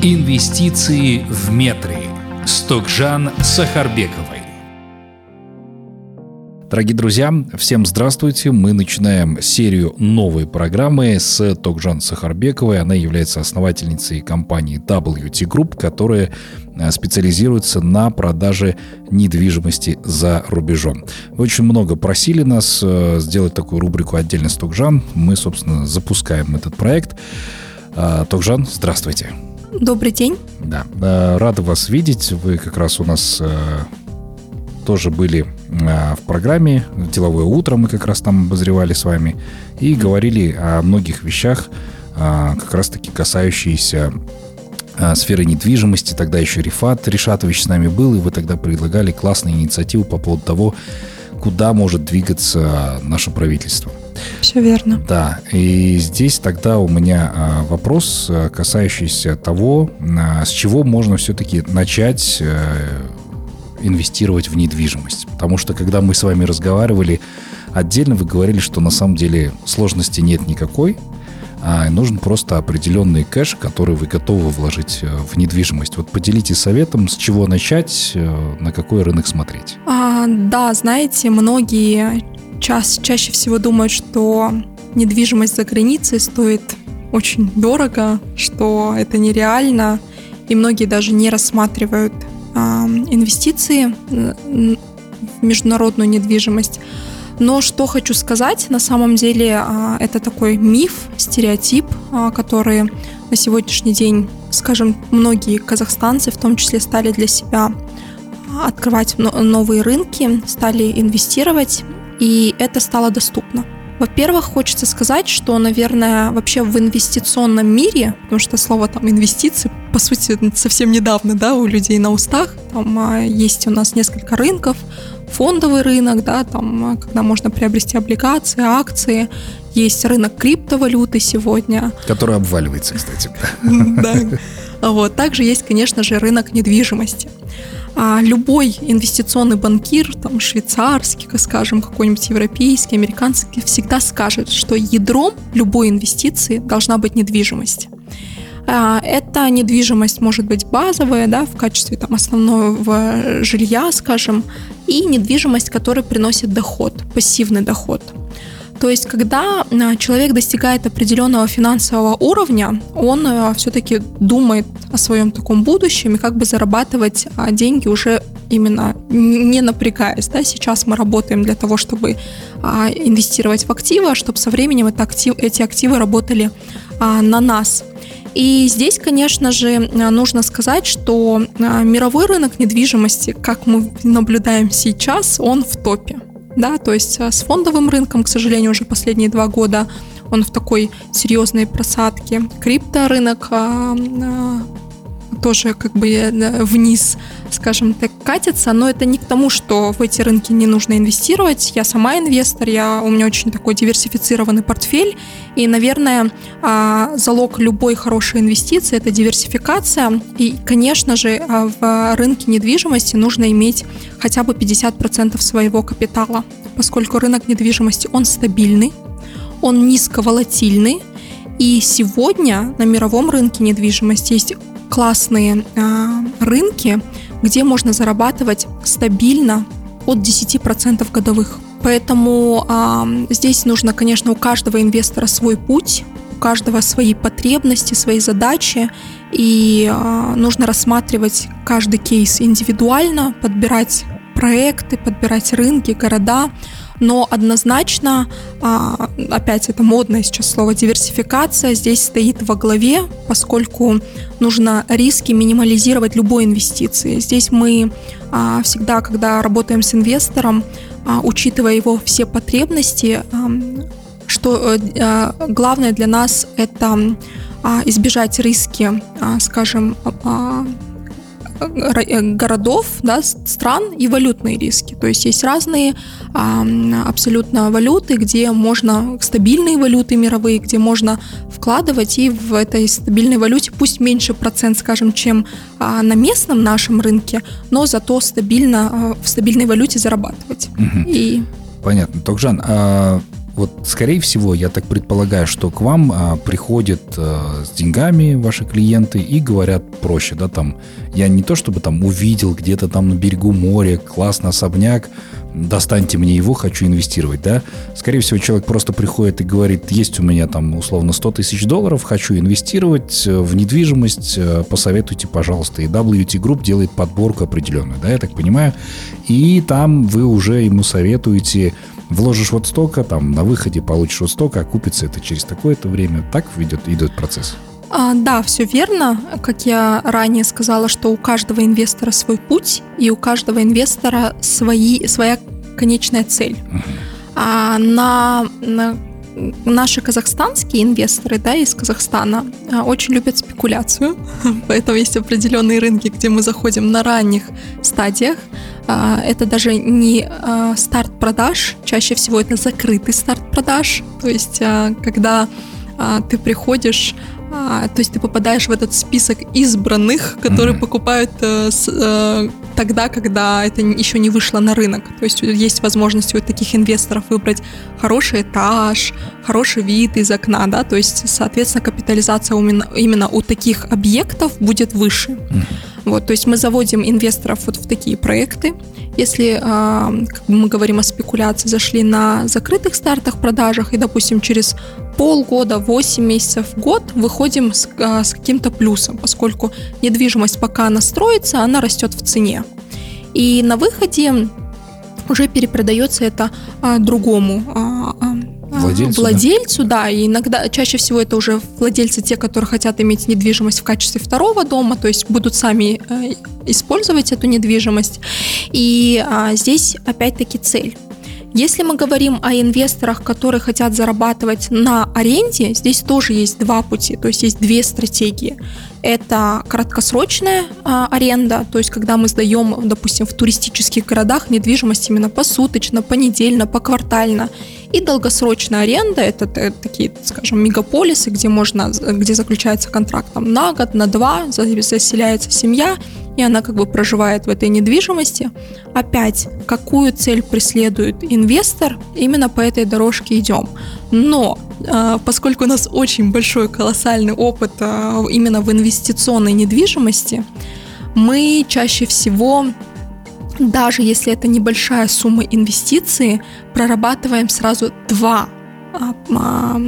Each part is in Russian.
Инвестиции в метры с Токжан Сахарбековой. Дорогие друзья, всем здравствуйте. Мы начинаем серию новой программы с Токжан Сахарбековой. Она является основательницей компании WT Group, которая э, специализируется на продаже недвижимости за рубежом. Вы очень много просили нас э, сделать такую рубрику отдельно с Токжан. Мы, собственно, запускаем этот проект. Э, Токжан, здравствуйте. Добрый день. Да, рады вас видеть. Вы как раз у нас тоже были а, в программе «Деловое утро», мы как раз там обозревали с вами, и говорили о многих вещах, как раз-таки касающиеся сферы недвижимости. Тогда еще Рифат Решатович с нами был, и вы тогда предлагали классные инициативы по поводу того, куда может двигаться наше правительство. Все верно. Да, и здесь тогда у меня вопрос, касающийся того, с чего можно все-таки начать э, инвестировать в недвижимость. Потому что, когда мы с вами разговаривали отдельно, вы говорили, что на самом деле сложности нет никакой, а нужен просто определенный кэш, который вы готовы вложить э, в недвижимость. Вот поделитесь советом, с чего начать, э, на какой рынок смотреть. А, да, знаете, многие час, чаще всего думают, что недвижимость за границей стоит очень дорого, что это нереально, и многие даже не рассматривают инвестиции в международную недвижимость. Но что хочу сказать, на самом деле а, это такой миф, стереотип, а, который на сегодняшний день, скажем, многие казахстанцы в том числе стали для себя открывать новые рынки, стали инвестировать, и это стало доступно. Во-первых, хочется сказать, что, наверное, вообще в инвестиционном мире, потому что слово там инвестиции, по сути, совсем недавно, да, у людей на устах, там а, есть у нас несколько рынков, фондовый рынок, да, там, а, когда можно приобрести облигации, акции, есть рынок криптовалюты сегодня. Который обваливается, кстати. Да. Вот. Также есть, конечно же, рынок недвижимости. А любой инвестиционный банкир, там, швейцарский, скажем, какой-нибудь европейский, американский, всегда скажет, что ядром любой инвестиции должна быть недвижимость. А, эта недвижимость может быть базовая, да, в качестве там, основного жилья, скажем, и недвижимость, которая приносит доход, пассивный доход. То есть, когда а, человек достигает определенного финансового уровня, он а, все-таки думает о своем таком будущем и как бы зарабатывать а, деньги уже именно не напрягаясь. Да? Сейчас мы работаем для того, чтобы инвестировать в активы, чтобы со временем это актив, эти активы работали на нас. И здесь, конечно же, нужно сказать, что мировой рынок недвижимости, как мы наблюдаем сейчас, он в топе да, то есть э, с фондовым рынком, к сожалению, уже последние два года он в такой серьезной просадке. Крипторынок а, а, тоже как бы э, вниз, скажем так, катится, но это не к тому, что в эти рынки не нужно инвестировать. Я сама инвестор, я, у меня очень такой диверсифицированный портфель, и, наверное, а, залог любой хорошей инвестиции – это диверсификация, и, конечно же, а, в рынке недвижимости нужно иметь хотя бы 50% своего капитала, поскольку рынок недвижимости, он стабильный, он низковолатильный, и сегодня на мировом рынке недвижимости есть классные э, рынки, где можно зарабатывать стабильно от 10% годовых. Поэтому э, здесь нужно, конечно, у каждого инвестора свой путь, у каждого свои потребности, свои задачи, и э, нужно рассматривать каждый кейс индивидуально, подбирать проекты, подбирать рынки, города, но однозначно, а, опять это модное сейчас слово диверсификация, здесь стоит во главе, поскольку нужно риски минимализировать любой инвестиции. Здесь мы а, всегда, когда работаем с инвестором, а, учитывая его все потребности, что э, главное для нас это избежать риски, скажем, городов, да, стран и валютные риски. То есть есть разные а, абсолютно валюты, где можно, стабильные валюты мировые, где можно вкладывать и в этой стабильной валюте, пусть меньше процент, скажем, чем а, на местном нашем рынке, но зато стабильно, а, в стабильной валюте зарабатывать. Угу. И... Понятно. Токжан, а Вот, скорее всего, я так предполагаю, что к вам а, приходят а, с деньгами ваши клиенты и говорят проще, да, там, я не то чтобы там увидел где-то там на берегу моря классный особняк, достаньте мне его, хочу инвестировать, да. Скорее всего, человек просто приходит и говорит, есть у меня там условно 100 тысяч долларов, хочу инвестировать э, в недвижимость, э, посоветуйте, пожалуйста. И WT Group делает подборку определенную, да, я так понимаю. И там вы уже ему советуете, вложишь вот столько, там на выходе получишь вот столько, окупится это через такое-то время. Так ведет, идет процесс. А, да, все верно. Как я ранее сказала, что у каждого инвестора свой путь, и у каждого инвестора свои, своя конечная цель. А на, на наши казахстанские инвесторы да, из Казахстана а, очень любят спекуляцию, поэтому есть определенные рынки, где мы заходим на ранних стадиях. А, это даже не а, старт продаж, чаще всего это закрытый старт продаж, то есть когда ты приходишь а, то есть ты попадаешь в этот список избранных, которые mm-hmm. покупают э, с, э, тогда, когда это еще не вышло на рынок. То есть есть возможность у таких инвесторов выбрать хороший этаж, хороший вид из окна, да, то есть, соответственно, капитализация именно, именно у таких объектов будет выше. Mm-hmm. Вот, то есть мы заводим инвесторов вот в такие проекты. Если э, мы говорим о спекуляции, зашли на закрытых стартах продажах и, допустим, через полгода, 8 месяцев, год выходим с, э, с каким-то плюсом, поскольку недвижимость пока настроится, она растет в цене. И на выходе уже перепродается это а, другому а, владельцу, владельцу да. да, и иногда чаще всего это уже владельцы те, которые хотят иметь недвижимость в качестве второго дома, то есть будут сами э, использовать эту недвижимость. И а, здесь опять-таки цель. Если мы говорим о инвесторах, которые хотят зарабатывать на аренде, здесь тоже есть два пути, то есть есть две стратегии. Это краткосрочная а, аренда, то есть когда мы сдаем, допустим, в туристических городах недвижимость именно посуточно, понедельно, поквартально. И долгосрочная аренда – это такие, скажем, мегаполисы, где можно, где заключается контракт там, на год, на два, заселяется семья, и она как бы проживает в этой недвижимости. Опять, какую цель преследует инвестор, именно по этой дорожке идем. Но а, поскольку у нас очень большой колоссальный опыт а, именно в инвестиционной недвижимости, мы чаще всего даже если это небольшая сумма инвестиции, прорабатываем сразу два а,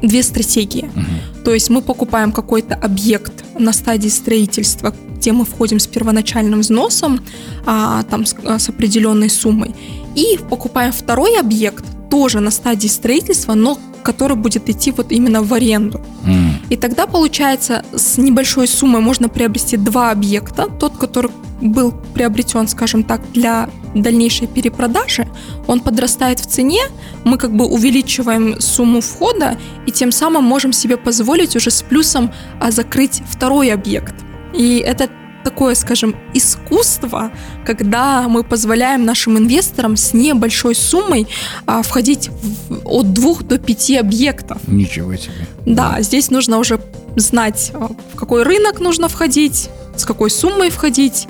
две стратегии. Угу. То есть мы покупаем какой-то объект на стадии строительства, где мы входим с первоначальным взносом, а, там с, с определенной суммой, и покупаем второй объект тоже на стадии строительства, но который будет идти вот именно в аренду. Mm. И тогда получается с небольшой суммой можно приобрести два объекта. Тот, который был приобретен, скажем так, для дальнейшей перепродажи, он подрастает в цене, мы как бы увеличиваем сумму входа и тем самым можем себе позволить уже с плюсом а, закрыть второй объект. И это такое, скажем, искусство, когда мы позволяем нашим инвесторам с небольшой суммой а, входить в, от двух до пяти объектов. Ничего себе. Да, здесь нужно уже знать, а, в какой рынок нужно входить, с какой суммой входить.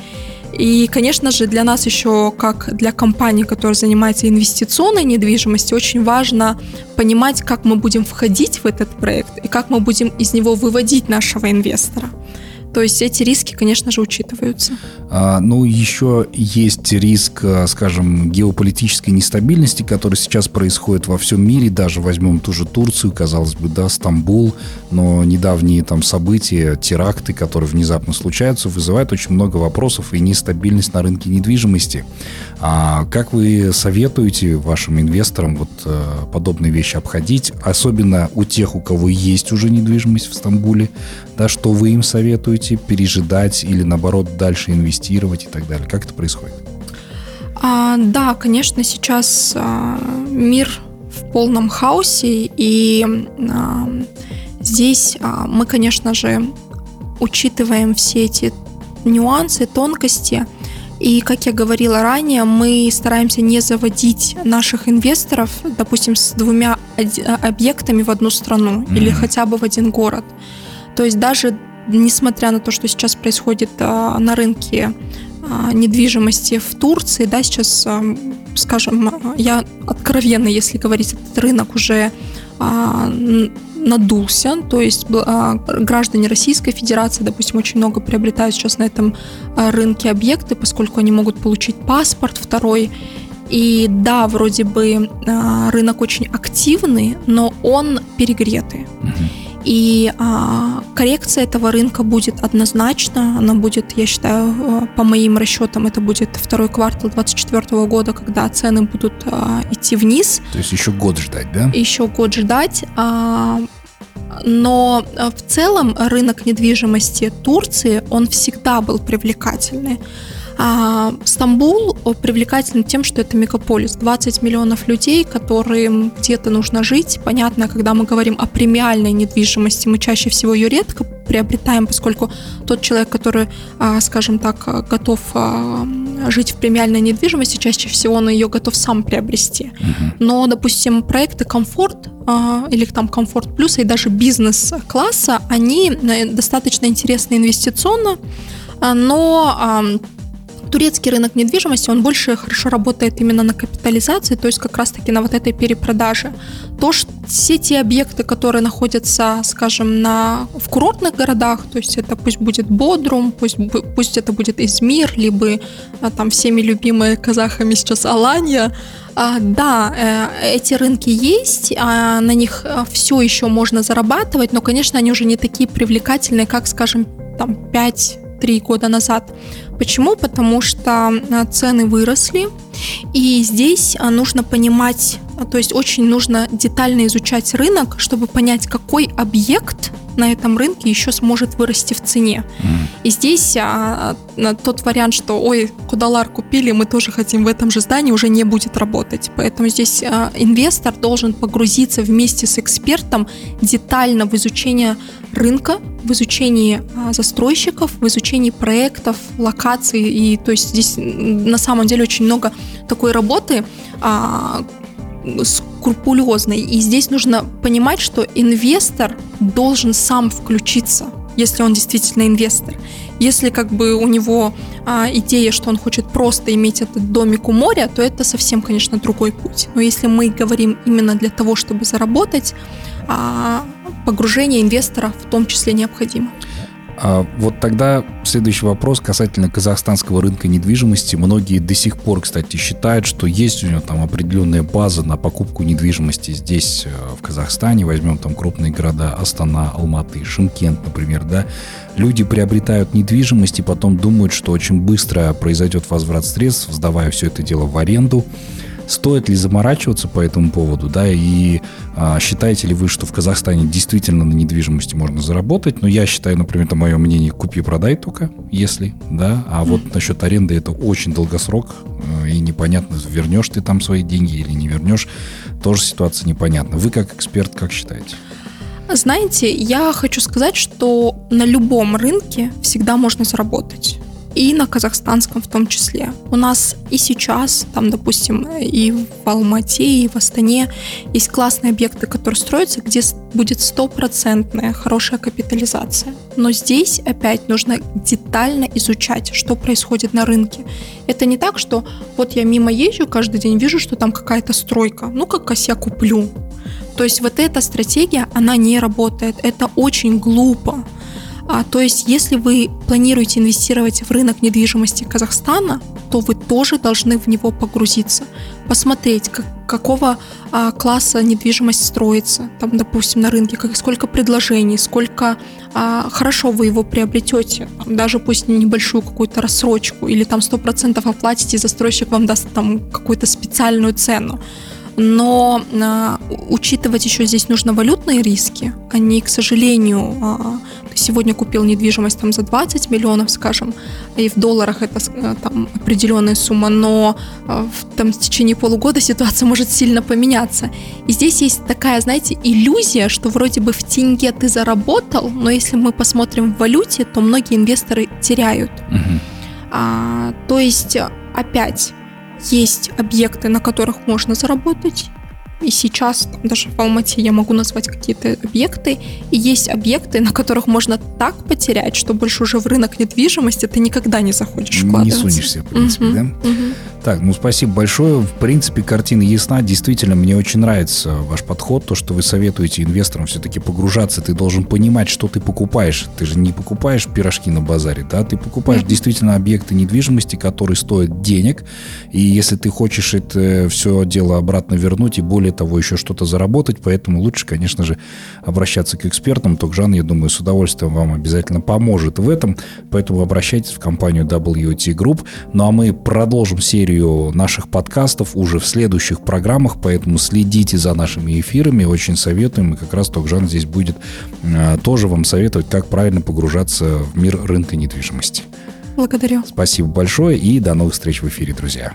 И, конечно же, для нас еще, как для компании, которая занимается инвестиционной недвижимостью, очень важно понимать, как мы будем входить в этот проект и как мы будем из него выводить нашего инвестора. То есть эти риски, конечно же, учитываются. А, ну, еще есть риск, а, скажем, геополитической нестабильности, который сейчас происходит во всем мире. Даже возьмем ту же Турцию, казалось бы, да, Стамбул, но недавние там события, теракты, которые внезапно случаются, вызывают очень много вопросов и нестабильность на рынке недвижимости. А как вы советуете вашим инвесторам вот а, подобные вещи обходить, особенно у тех, у кого есть уже недвижимость в Стамбуле, да, что вы им советуете, пережидать или наоборот дальше инвестировать и так далее? Как это происходит? А, да, конечно, сейчас а, мир в полном хаосе, и а, здесь а, мы, конечно же, учитываем все эти нюансы, тонкости. И, как я говорила ранее, мы стараемся не заводить наших инвесторов, допустим, с двумя объектами в одну страну mm-hmm. или хотя бы в один город. То есть даже несмотря на то, что сейчас происходит а, на рынке а, недвижимости в Турции, да, сейчас, а, скажем, я откровенно, если говорить, этот рынок уже надулся, то есть граждане Российской Федерации, допустим, очень много приобретают сейчас на этом рынке объекты, поскольку они могут получить паспорт второй. И да, вроде бы рынок очень активный, но он перегретый. И а, коррекция этого рынка будет однозначно. Она будет, я считаю, э, по моим расчетам, это будет второй квартал 2024 года, когда цены будут а, идти вниз. То есть еще год ждать, да? Еще год ждать. А, но э, в целом рынок недвижимости Турции, он всегда был привлекательный. А Стамбул привлекателен тем, что это мегаполис. 20 миллионов людей, которым где-то нужно жить. Понятно, когда мы говорим о премиальной недвижимости, мы чаще всего ее редко приобретаем, поскольку тот человек, который, а, скажем так, готов а, жить в премиальной недвижимости, чаще всего он ее готов сам приобрести. Но, допустим, проекты комфорт а, или там комфорт плюса и даже бизнес-класса, они э, достаточно интересны инвестиционно, но турецкий рынок недвижимости, он больше хорошо работает именно на капитализации, то есть как раз-таки на вот этой перепродаже. То, что все те объекты, которые находятся, скажем, на, в курортных городах, то есть это пусть будет Бодрум, пусть, пусть это будет Измир, либо а, там всеми любимые казахами сейчас Аланья, а, да, э, эти рынки есть, а на них э, все еще можно зарабатывать, но, конечно, они уже не такие привлекательные, как, скажем, там 5 три года назад. Почему? Потому что а, цены выросли, и здесь а, нужно понимать, а, то есть очень нужно детально изучать рынок, чтобы понять, какой объект на этом рынке еще сможет вырасти в цене. И здесь а, тот вариант, что ой, Кудалар купили, мы тоже хотим в этом же здании, уже не будет работать. Поэтому здесь а, инвестор должен погрузиться вместе с экспертом детально в изучение рынка, в изучении а, застройщиков, в изучении проектов, локаций. И то есть здесь на самом деле очень много такой работы, а, скрупулезной. И здесь нужно понимать, что инвестор должен сам включиться, если он действительно инвестор. Если как бы у него а, идея, что он хочет просто иметь этот домик у моря, то это совсем, конечно, другой путь. Но если мы говорим именно для того, чтобы заработать, а, погружение инвестора в том числе необходимо. А вот тогда следующий вопрос касательно казахстанского рынка недвижимости. Многие до сих пор, кстати, считают, что есть у него там определенная база на покупку недвижимости здесь, э, в Казахстане. Возьмем там крупные города Астана, Алматы, Шимкент, например, да. Люди приобретают недвижимость и потом думают, что очень быстро произойдет возврат средств, сдавая все это дело в аренду. Стоит ли заморачиваться по этому поводу, да, и а, считаете ли вы, что в Казахстане действительно на недвижимости можно заработать? Ну, я считаю, например, это мое мнение, купи-продай только, если, да, а вот mm. насчет аренды это очень долгосрок, э, и непонятно, вернешь ты там свои деньги или не вернешь, тоже ситуация непонятна. Вы как эксперт как считаете? Знаете, я хочу сказать, что на любом рынке всегда можно заработать и на казахстанском в том числе. У нас и сейчас, там, допустим, и в Алмате, и в Астане есть классные объекты, которые строятся, где будет стопроцентная хорошая капитализация. Но здесь опять нужно детально изучать, что происходит на рынке. Это не так, что вот я мимо езжу каждый день, вижу, что там какая-то стройка. Ну, как я куплю. То есть вот эта стратегия, она не работает. Это очень глупо. А, то есть, если вы планируете инвестировать в рынок недвижимости Казахстана, то вы тоже должны в него погрузиться, посмотреть, как, какого а, класса недвижимость строится, там, допустим, на рынке, как, сколько предложений, сколько а, хорошо вы его приобретете, там, даже пусть небольшую какую-то рассрочку, или там 100% оплатите, застройщик вам даст там какую-то специальную цену но а, учитывать еще здесь нужно валютные риски. Они, к сожалению, а, ты сегодня купил недвижимость там за 20 миллионов, скажем, и в долларах это а, там определенная сумма, но а, в, там, в течение полугода ситуация может сильно поменяться. И здесь есть такая, знаете, иллюзия, что вроде бы в тенге ты заработал, но если мы посмотрим в валюте, то многие инвесторы теряют. Угу. А, то есть, опять, есть объекты, на которых можно заработать, и сейчас даже в Алмате я могу назвать какие-то объекты, и есть объекты, на которых можно так потерять, что больше уже в рынок недвижимости ты никогда не захочешь вкладываться. Не сунешься, в принципе, Мгм, да? мгм. Так, ну спасибо большое. В принципе, картина ясна. Действительно, мне очень нравится ваш подход, то, что вы советуете инвесторам все-таки погружаться. Ты должен понимать, что ты покупаешь. Ты же не покупаешь пирожки на базаре, да? Ты покупаешь Мгм. действительно объекты недвижимости, которые стоят денег. И если ты хочешь это все дело обратно вернуть и более того еще что-то заработать, поэтому лучше, конечно же, обращаться к экспертам. Токжан, я думаю, с удовольствием вам обязательно поможет в этом. Поэтому обращайтесь в компанию WT Group. Ну а мы продолжим серию наших подкастов уже в следующих программах, поэтому следите за нашими эфирами. Очень советуем. И как раз Токжан здесь будет э, тоже вам советовать, как правильно погружаться в мир рынка недвижимости. Благодарю. Спасибо большое и до новых встреч в эфире, друзья.